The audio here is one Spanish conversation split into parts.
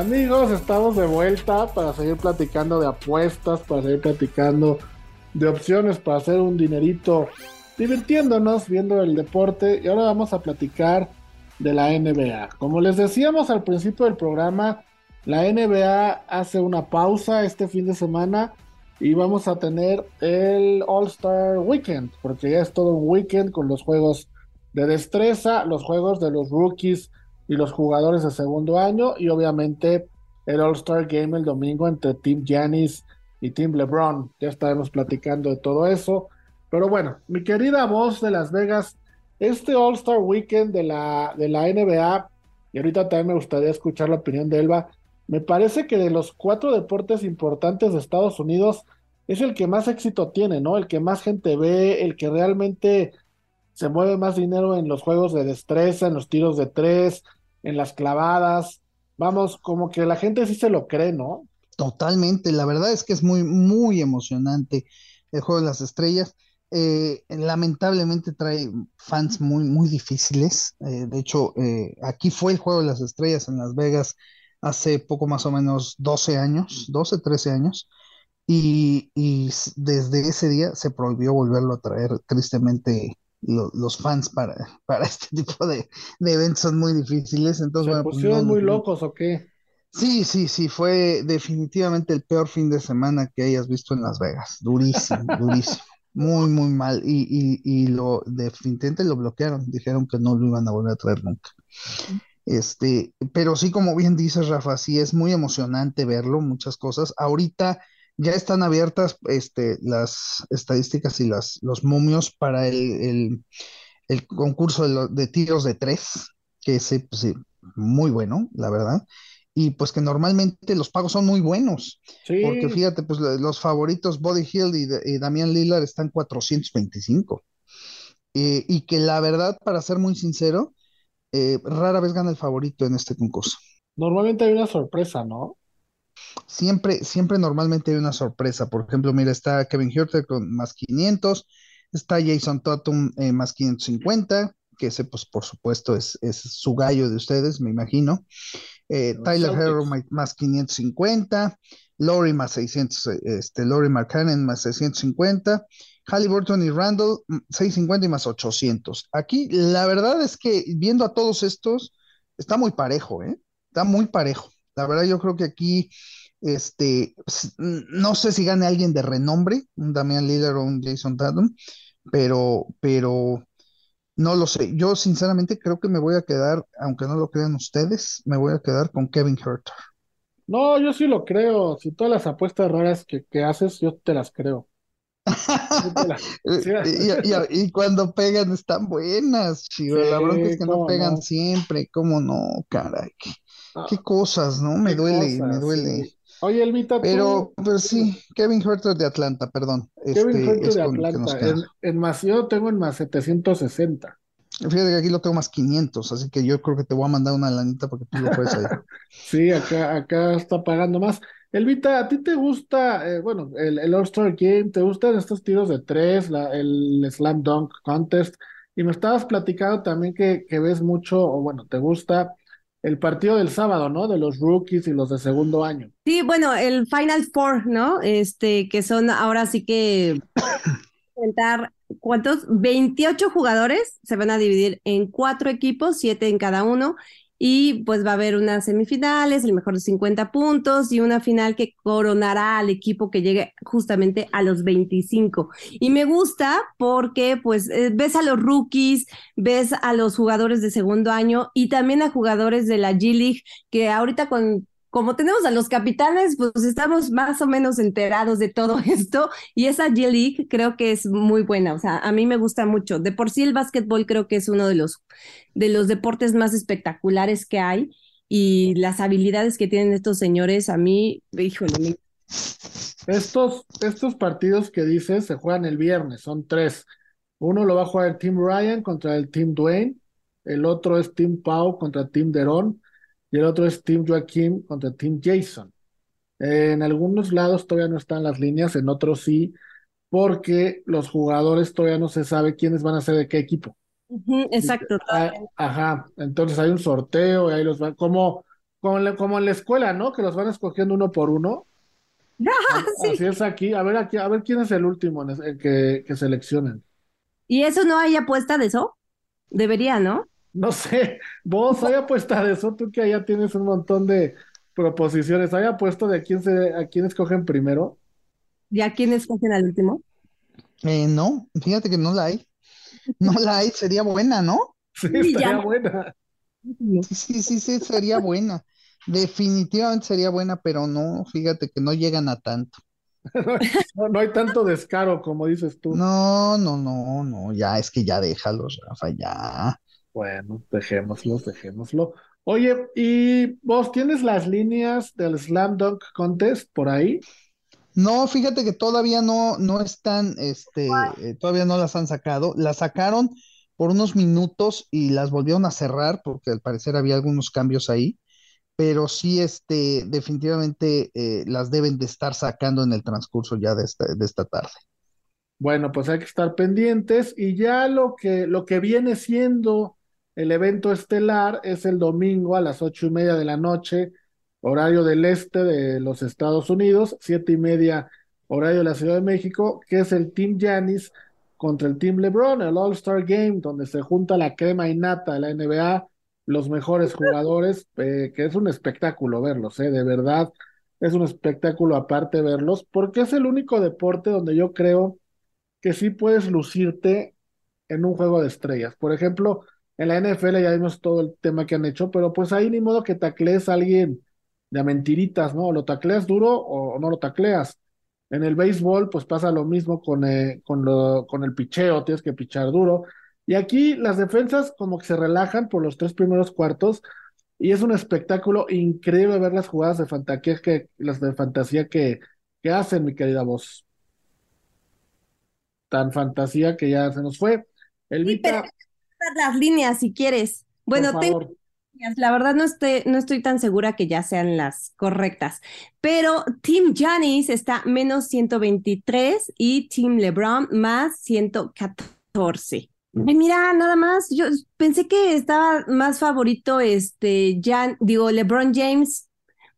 Amigos, estamos de vuelta para seguir platicando de apuestas, para seguir platicando de opciones para hacer un dinerito divirtiéndonos viendo el deporte y ahora vamos a platicar de la NBA. Como les decíamos al principio del programa, la NBA hace una pausa este fin de semana y vamos a tener el All-Star Weekend, porque ya es todo un weekend con los juegos de destreza, los juegos de los rookies y los jugadores de segundo año y obviamente el All-Star Game el domingo entre Team Giannis y Team LeBron. Ya estaremos platicando de todo eso. Pero bueno, mi querida voz de Las Vegas, este All-Star Weekend de la, de la NBA, y ahorita también me gustaría escuchar la opinión de Elba, me parece que de los cuatro deportes importantes de Estados Unidos es el que más éxito tiene, ¿no? El que más gente ve, el que realmente se mueve más dinero en los juegos de destreza, en los tiros de tres, en las clavadas. Vamos, como que la gente sí se lo cree, ¿no? Totalmente, la verdad es que es muy, muy emocionante el juego de las estrellas. Eh, lamentablemente trae fans muy, muy difíciles. Eh, de hecho, eh, aquí fue el juego de las estrellas en Las Vegas hace poco más o menos 12 años, 12, 13 años. Y, y desde ese día se prohibió volverlo a traer tristemente los fans para, para este tipo de, eventos son muy difíciles. Entonces, ¿Se pues, pusieron muy locos o qué? Sí, sí, sí, fue definitivamente el peor fin de semana que hayas visto en Las Vegas. Durísimo, durísimo. Muy, muy mal. Y, y, y lo definitivamente lo bloquearon. Dijeron que no lo iban a volver a traer nunca. Este, pero sí, como bien dices, Rafa, sí es muy emocionante verlo, muchas cosas. Ahorita ya están abiertas este, las estadísticas y las, los momios para el, concurso de, tiros de tres, que es pues, muy bueno, la verdad. Y pues que normalmente los pagos son muy buenos. Porque fíjate, pues los favoritos Body Hill y, Damián Lillard están 425. Eh, y que la verdad, para ser muy sincero, eh, rara vez gana el favorito en este concurso. Normalmente hay una sorpresa, ¿no? Siempre, siempre normalmente hay una sorpresa. Por ejemplo, mira, está Kevin Huerter con más 500, está Jason Tatum eh, más 550, que ese, pues, por supuesto, es, su gallo de ustedes, me imagino. Eh, Tyler Herro más 550, Lori más 600, este, Lori Markkanen más 650, Halliburton y Randall 650 mm, y más 800. Aquí, la verdad es que viendo a todos estos, está muy parejo, ¿eh? Está muy parejo. La verdad, yo creo que aquí, este, no sé si gane alguien de renombre, un Damian Lillard o un Jason Tatum, pero, pero no lo sé. Yo sinceramente creo que me voy a quedar, aunque no lo crean ustedes, me voy a quedar con Kevin Herter. No, yo sí lo creo. Si todas las apuestas raras que, haces, yo te las creo. y, cuando pegan están buenas, chido. la bronca es que no, pegan siempre, ¿cómo no, caray? Ah, qué cosas, ¿no? Me duele, me duele. Oye, Elvita, Pero, pues sí, Kevin Herter de Atlanta, perdón. Kevin este, Herter de Atlanta. En, en más, yo tengo en más 760. Fíjate que aquí lo tengo más 500, así que yo creo que te voy a mandar una lanita porque tú lo puedes ahí. sí, acá, acá está pagando más. Elvita, ¿a ti te gusta, eh, bueno, el, el All-Star Game, te gustan estos tiros de tres, la, el Slam Dunk Contest? Y me estabas platicando también que, que ves mucho, o bueno, te gusta el partido del sábado, ¿no? De los rookies y los de segundo año. Sí, bueno, el Final Four, ¿no? Este, que son ahora sí que ¿cuántos? 28 jugadores se van a dividir en cuatro equipos, siete en cada uno, y pues va a haber unas semifinales, el mejor de 50 puntos y una final que coronará al equipo que llegue justamente a los 25. Y me gusta porque pues eh, ves a los rookies, ves a los jugadores de segundo año y también a jugadores de la G League que ahorita con como tenemos a los capitanes, pues estamos más o menos enterados de todo esto y esa G League creo que es muy buena, o sea, a mí me gusta mucho. De por sí el básquetbol creo que es uno de los, de los deportes más espectaculares que hay y las habilidades que tienen estos señores, a mí, híjole. Estos, estos partidos que dices se juegan el viernes, son tres. Uno lo va a jugar el Team Ryan contra el Team Dwayne, el otro es Team Pau contra Team Deron y el otro es Team Joaquim contra Team Jason. en algunos lados todavía no están las líneas, en otros sí, porque los jugadores todavía no se sabe quiénes van a ser de qué equipo. exacto. ajá, entonces hay un sorteo y ahí los van, como, como, en la- como en la escuela, ¿no? Que los van escogiendo uno por uno. Ah, sí. Así es aquí. A ver aquí, a ver quién es el último en que, que seleccionen. ¿Y eso no hay apuesta de eso? Debería, ¿no? No sé, vos hay apuesta de eso, tú que allá tienes un montón de proposiciones. ¿Hay apuesta de a quién se, a quién escogen primero? ¿Ya quién escogen al último? Eh, no, fíjate que no la hay. No la hay, sería buena, ¿no? Sí, ya. buena. Sí, sí, sí, sí, sería buena. Definitivamente sería buena, pero no, fíjate que no llegan a tanto. No, no hay tanto descaro como dices tú. No, no, no, no, ya es que ya déjalos, Rafa, ya. Bueno, dejémoslo, dejémoslo. Oye, ¿y vos tienes las líneas del Slam Dunk Contest por ahí? No, fíjate que todavía no, no están, este, eh, todavía no las han sacado. Las sacaron por unos minutos y las volvieron a cerrar porque al parecer había algunos cambios ahí, pero sí, este, definitivamente eh, las deben de estar sacando en el transcurso ya de esta, de esta tarde. Bueno, pues hay que estar pendientes y ya lo que, lo que viene siendo el evento estelar es el domingo a las ocho y media de la noche, horario del este de los Estados Unidos, siete y media horario de la Ciudad de México, que es el Team Giannis contra el Team LeBron, el All-Star Game, donde se junta la crema y nata de la NBA, los mejores jugadores, eh, que es un espectáculo verlos, eh, de verdad, es un espectáculo aparte verlos, porque es el único deporte donde yo creo que sí puedes lucirte en un juego de estrellas. Por ejemplo, en la NFL ya vimos todo el tema que han hecho, pero pues ahí ni modo que taclees a alguien de mentiritas, ¿no? O lo tacleas duro o no lo tacleas. En el béisbol, pues pasa lo mismo con, eh, con, lo, con el picheo, tienes que pichar duro. Y aquí las defensas como que se relajan por los tres primeros cuartos y es un espectáculo increíble ver las jugadas de fantasía que, las de fantasía que, que hacen, mi querida voz tan fantasía que ya se nos fue. Sí, Elvita, pero las líneas si quieres. Bueno, tengo la verdad no estoy, no estoy tan segura que ya sean las correctas, pero Team Giannis está menos 123 y Team LeBron más 114. Ay, mira, nada más, yo pensé que estaba más favorito este Jan, digo LeBron James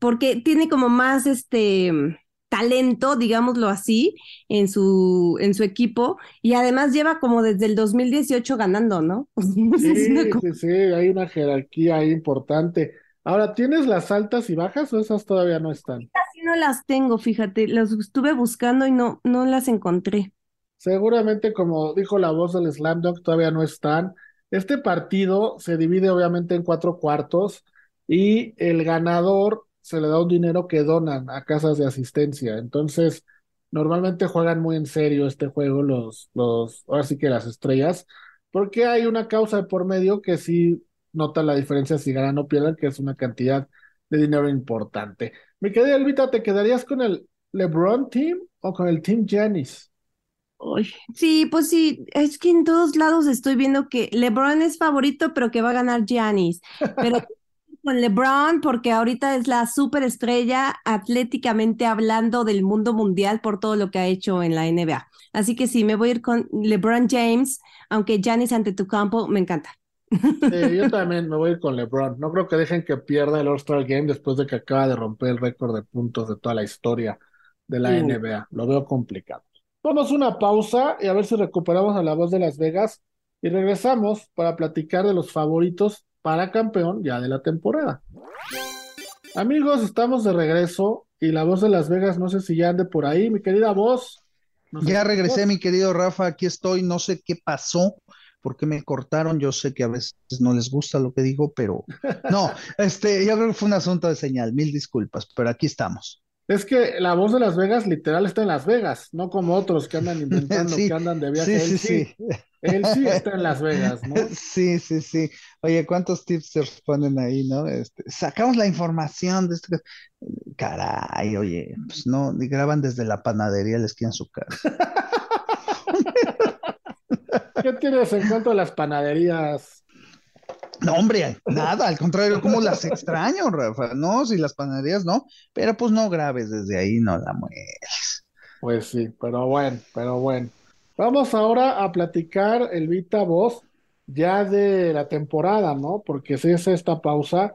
porque tiene como más este talento, digámoslo así, en su en su equipo y además lleva como desde el 2018 ganando, ¿no? Sí, sí, sí, hay una jerarquía ahí importante. Ahora, ¿tienes las altas y bajas o esas todavía no están? Casi no las tengo, fíjate, las estuve buscando y no, no las encontré. Seguramente, como dijo la voz del Slam Dunk, todavía no están. Este partido se divide obviamente en cuatro cuartos y el ganador se le da un dinero que donan a casas de asistencia. Entonces, normalmente juegan muy en serio este juego los, los, ahora sí que las estrellas, porque hay una causa de por medio que sí nota la diferencia si ganan o pierden, que es una cantidad de dinero importante. Mi querida Elvita, ¿te quedarías con el LeBron Team o con el Team? Ay, Sí, pues sí, es que en todos lados estoy viendo que LeBron es favorito, pero que va a ganar Giannis. Pero con LeBron, porque ahorita es la superestrella atléticamente hablando del mundo mundial por todo lo que ha hecho en la NBA. Así que sí, me voy a ir con LeBron James, aunque Giannis ante tu campo me encanta. Sí, yo también me voy a ir con LeBron. No creo que dejen que pierda el All-Star Game después de que acaba de romper el récord de puntos de toda la historia de la Sí. NBA. Lo veo complicado. Vamos a una pausa y a ver si recuperamos a la voz de Las Vegas y regresamos para platicar de los favoritos para campeón ya de la temporada. Amigos, estamos de regreso y la voz de Las Vegas, no sé si ya ande por ahí, mi querida voz. ¿nos Ya regresé, mi querido Rafa, aquí estoy, no sé qué pasó, por qué me cortaron, yo sé que a veces no les gusta lo que digo, pero no, este, yo creo que fue un asunto de señal, mil disculpas, pero aquí estamos. Es que la voz de Las Vegas literal está en Las Vegas, no como otros que andan inventando Sí, que andan de viaje. sí, sí, sí. Él sí está en Las Vegas, ¿no? Sí, sí, sí. Oye, ¿cuántos tipsters ponen ahí, no? Este, sacamos la información de esto. Caray, oye, pues no, y graban desde la panadería, les queda en su casa. ¿Qué tienes en cuanto a las panaderías? No, hombre, nada, al contrario, ¿cómo las extraño, Rafa? No, si las panaderías no, pero pues no grabes desde ahí, no la mueves. Pues sí, pero bueno, pero bueno. Vamos ahora a platicar, Elvita, voz, ya de la temporada, ¿no? Porque si es esta pausa,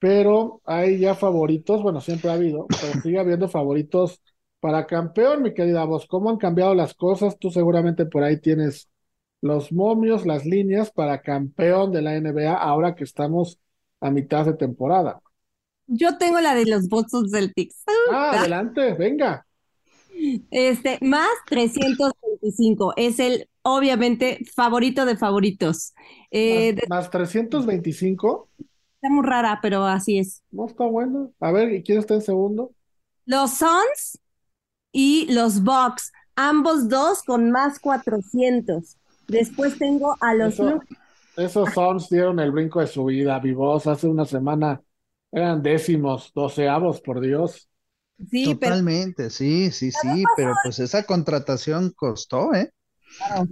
pero hay ya favoritos, bueno, siempre ha habido, pero sigue habiendo favoritos para campeón, mi querida voz. ¿Cómo han cambiado las cosas? Tú seguramente por ahí tienes los momios, las líneas para campeón de la NBA ahora que estamos a mitad de temporada. Yo tengo la de los Boston Celtics. Ah, adelante, venga. Este, más 325. Es el, obviamente, favorito de favoritos. Eh, más, 325. Está muy rara, pero así es. No está bueno. A ver, ¿y quién está en segundo? Los Suns y los Bucks. Ambos dos con más 400. Después tengo a los Esos Suns dieron el brinco de su vida, vivos. Hace una semana eran décimos, doceavos, por Dios. Sí, Totalmente, sí, sí, sí, pero pues esa contratación costó, ¿eh? Claro.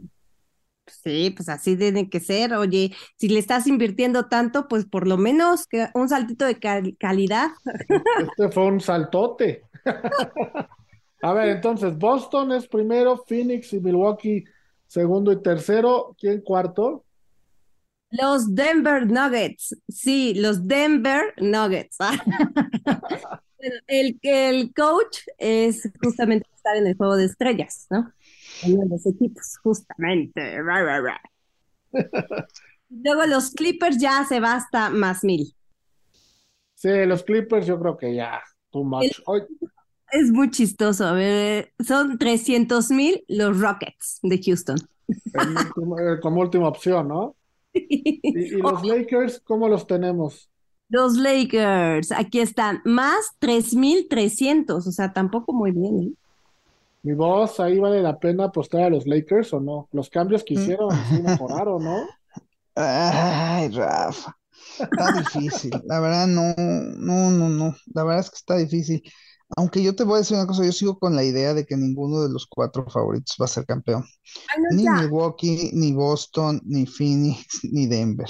Sí, pues así tiene que ser. Oye, si le estás invirtiendo tanto, pues por lo menos que un saltito de calidad. Este fue un saltote. A ver, entonces, Boston es primero, Phoenix y Milwaukee segundo y tercero. ¿Quién cuarto? Los Denver Nuggets. Sí, los Denver Nuggets. el, el coach es justamente estar en el juego de estrellas, ¿no? En los equipos, justamente. Luego los Clippers ya se basta más mil. Sí, los Clippers yo creo que ya, too much. Es muy chistoso, a ver, son 300 mil los Rockets de Houston. Como última opción, ¿no? ¿Y, los Lakers cómo los tenemos? Los Lakers, aquí están, más 3.300, o sea, tampoco muy bien. ¿eh? Mi voz, ahí vale la pena apostar a los Lakers o no. Los cambios que mm. hicieron sí mejoraron, ¿no? Ay, Rafa, está difícil. La verdad, no, no, no, no. La verdad es que está difícil. Aunque yo te voy a decir una cosa, yo sigo con la idea de que ninguno de los cuatro favoritos va a ser campeón. ni Milwaukee, ni Boston, ni Phoenix, ni Denver.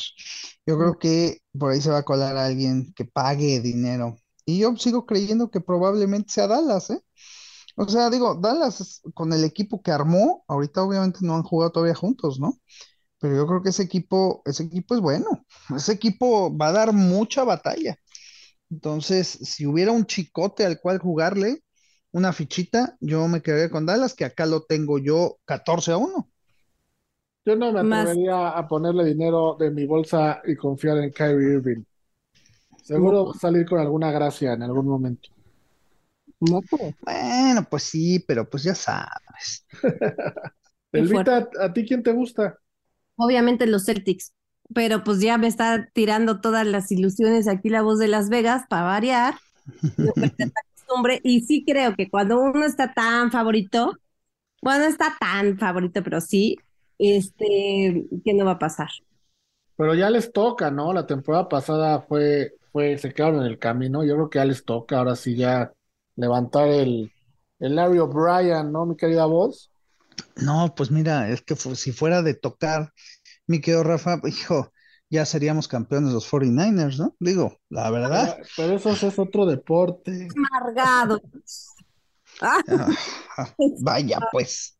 Yo creo que por ahí se va a colar alguien que pague dinero. Y yo sigo creyendo que probablemente sea Dallas, ¿eh? O sea, digo, Dallas con el equipo que armó, ahorita obviamente no han jugado todavía juntos, ¿no? Pero yo creo que ese equipo, ese equipo es bueno. Ese equipo va a dar mucha batalla. Entonces, si hubiera un chicote al cual jugarle una fichita, yo me quedaría con Dallas, que acá lo tengo yo 14 a 1. Yo no me atrevería a ponerle dinero de mi bolsa y confiar en Kyrie Irving. Seguro salir con alguna gracia en algún momento. No, Bueno, pues sí, pero pues ya sabes. Elvita, ¿a ti quién te gusta? Obviamente los Celtics pero pues ya me está tirando todas las ilusiones aquí la voz de Las Vegas para variar. y sí creo que cuando uno está tan favorito, bueno, está tan favorito, pero sí, este, que no va a pasar. Pero ya les toca, ¿no? La temporada pasada fue, fue, se quedaron en el camino. Yo creo que ya les toca, ahora sí ya levantar el, el Larry O'Brien, ¿no, mi querida voz? No, pues mira, es que si fuera de tocar mi querido Rafa, hijo, ya seríamos campeones los 49ers, ¿no? Digo, la verdad. Pero eso es otro deporte. Amargado. Ah, vaya, pues.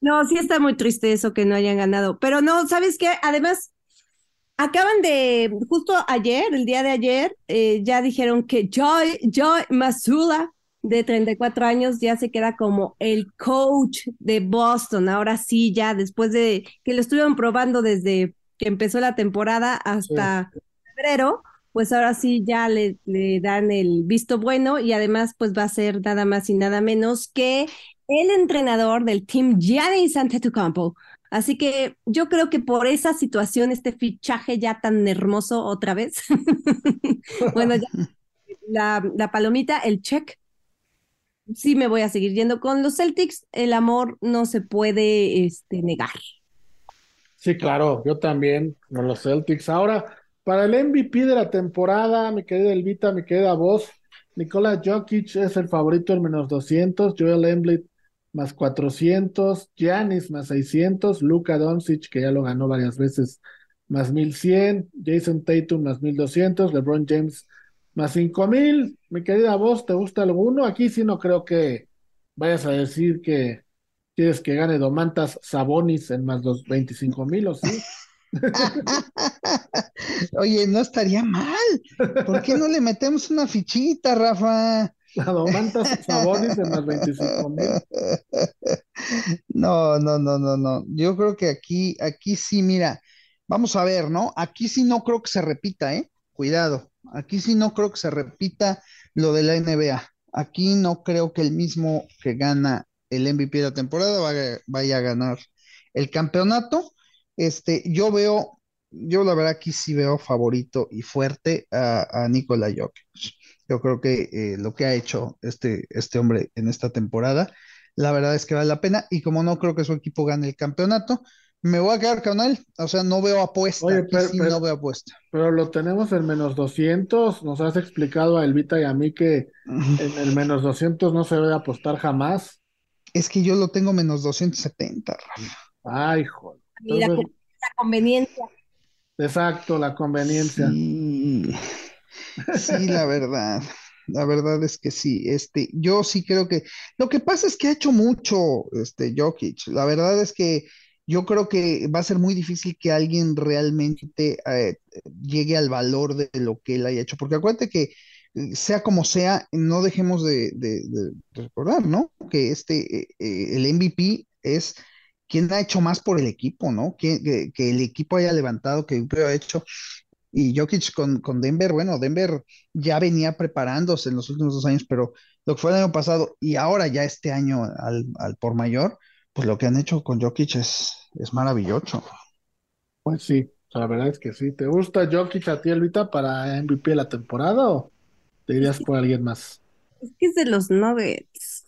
No, sí está muy triste eso que no hayan ganado. Pero no, ¿sabes qué? Además, acaban de, justo ayer, el día de ayer, eh, ya dijeron que Joy, Joy Masula, de 34 años, ya se queda como el coach de Boston. Ahora sí, ya después de que lo estuvieron probando desde que empezó la temporada hasta febrero, pues ahora sí ya le, le, dan el visto bueno y además pues va a ser nada más y nada menos que el entrenador del team Gianni Antetokounmpo. Así que yo creo que por esa situación, este fichaje ya tan hermoso otra vez, bueno, ya, la, la palomita, el check sí me voy a seguir yendo con los Celtics. El amor no se puede este, negar. Sí, claro, yo también con los Celtics. Ahora, para el MVP de la temporada, mi querida Elvita, mi querida voz, Nikola Jokic es el favorito en menos 200, Joel Embiid más 400, Giannis más 600, Luka Doncic, que ya lo ganó varias veces, más 1100, Jason Tatum más 1200, LeBron James más cinco mil. Mi querida voz, ¿te gusta alguno? Aquí sí no creo que vayas a decir que quieres que gane Domantas Sabonis en más los 25 mil, ¿o sí? Oye, no estaría mal. ¿Por qué no le metemos una fichita, Rafa? La Domantas Sabonis en las 25 mil. No, no, no, no, no. Yo creo que aquí, aquí sí, mira, vamos a ver, ¿no? Aquí sí no creo que se repita, ¿eh? Cuidado. Aquí sí no creo que se repita lo de la NBA. Aquí no creo que el mismo que gana el MVP de la temporada vaya, a ganar el campeonato. Este, yo veo, yo la verdad aquí sí veo favorito y fuerte a, a Nikola Jokic. Yo creo que eh, lo que ha hecho este, este hombre en esta temporada, la verdad es que vale la pena. Y como no creo que su equipo gane el campeonato, me voy a quedar con él. O sea, no veo apuesta. Oye, pero- sí pero- no veo apuesta. Pero lo tenemos en menos 200. Nos has explicado a Elvita y a mí que en el menos 200 no se debe apostar jamás. Es que yo lo tengo menos 270, Rafa. Ay, joder. Mira, Entonces, la conveniencia. exacto, la conveniencia. Sí, sí, la verdad. La verdad es que sí. Este, yo sí creo que lo que pasa es que ha hecho mucho, este, Jokic. La verdad es que yo creo que va a ser muy difícil que alguien realmente eh, llegue al valor de lo que él haya hecho. Porque acuérdate que eh, sea como sea, no dejemos de, recordar, ¿no? Que este, eh, el MVP es quien ha hecho más por el equipo, ¿no? Que, que, el equipo haya levantado, que el haya hecho. Y Jokic con, con Denver, bueno, Denver ya venía preparándose en los últimos dos años, pero lo que fue el año pasado y ahora ya este año al, al por mayor, pues lo que han hecho con Jokic es, es maravilloso. Pues sí, la verdad es que sí. ¿Te gusta Jokic a ti, Elvita, para MVP de la temporada o te irías por alguien más? Es que es de los Nuggets.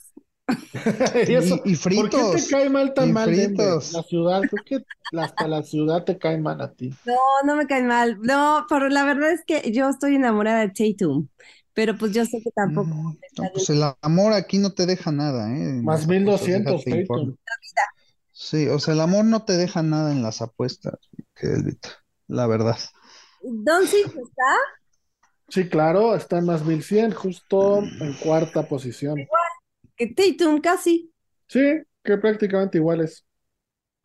Y eso, Y, y ¿por qué te fritos. cae mal tan mal fritos. La ciudad, creo que hasta la ciudad te cae mal a ti. No, no me cae mal. No, pero la verdad es que yo estoy enamorada de Tatum. Pero pues yo sé que tampoco. No, pues el amor aquí no te deja nada, ¿eh? Más las apuestas, 1200, déjate informar. Tatum. Sí, o sea, el amor no te deja nada en las apuestas, la verdad. Doncic está. Sí, claro, está en más 1100, justo en cuarta posición. Que Tatum casi. Sí, que prácticamente iguales.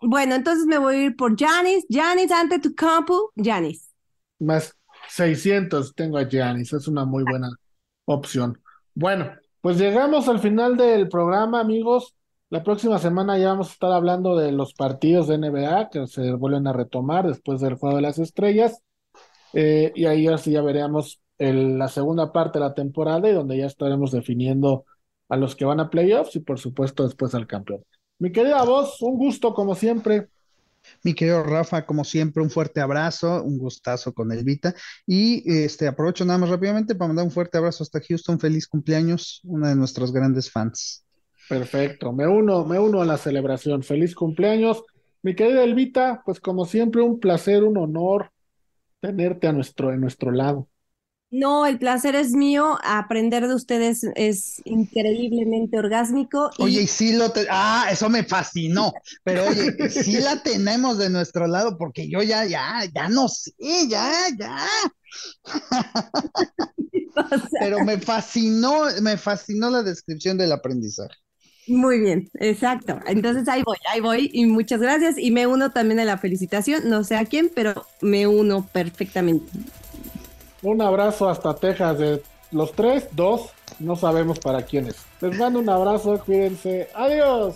Bueno, entonces me voy a ir por Giannis. Giannis ante tu campo. Giannis. Más 600 tengo a Giannis, es una muy buena opción. Bueno, pues llegamos al final del programa, amigos. La próxima semana ya vamos a estar hablando de los partidos de NBA que se vuelven a retomar después del Juego de las Estrellas. Eh, y ahí así ya veremos la segunda parte de la temporada y donde ya estaremos definiendo a los que van a playoffs y por supuesto después al campeón. Mi querida voz, un gusto como siempre. Mi querido Rafa, como siempre, un fuerte abrazo, un gustazo con Elvita. Y este, aprovecho nada más rápidamente para mandar un fuerte abrazo hasta Houston. Feliz cumpleaños, una de nuestras grandes fans. Perfecto, me uno, me uno a la celebración. Feliz cumpleaños. Mi querida Elvita, pues como siempre, un placer, un honor tenerte a nuestro, en nuestro lado. No, el placer es mío. Aprender de ustedes es increíblemente orgásmico. y- Oye, y sí lo te... Ah, eso me fascinó. Pero oye, sí la tenemos de nuestro lado, porque yo ya, ya, ya no sé, ya, ya. Pero me fascinó, me fascinó la descripción del aprendizaje. Muy bien, exacto. Entonces ahí voy, ahí voy. Y muchas gracias. Y me uno también a la felicitación. No sé a quién, pero me uno perfectamente. Un abrazo hasta Texas de los tres, dos, no sabemos para quiénes. Les mando un abrazo, cuídense. Adiós.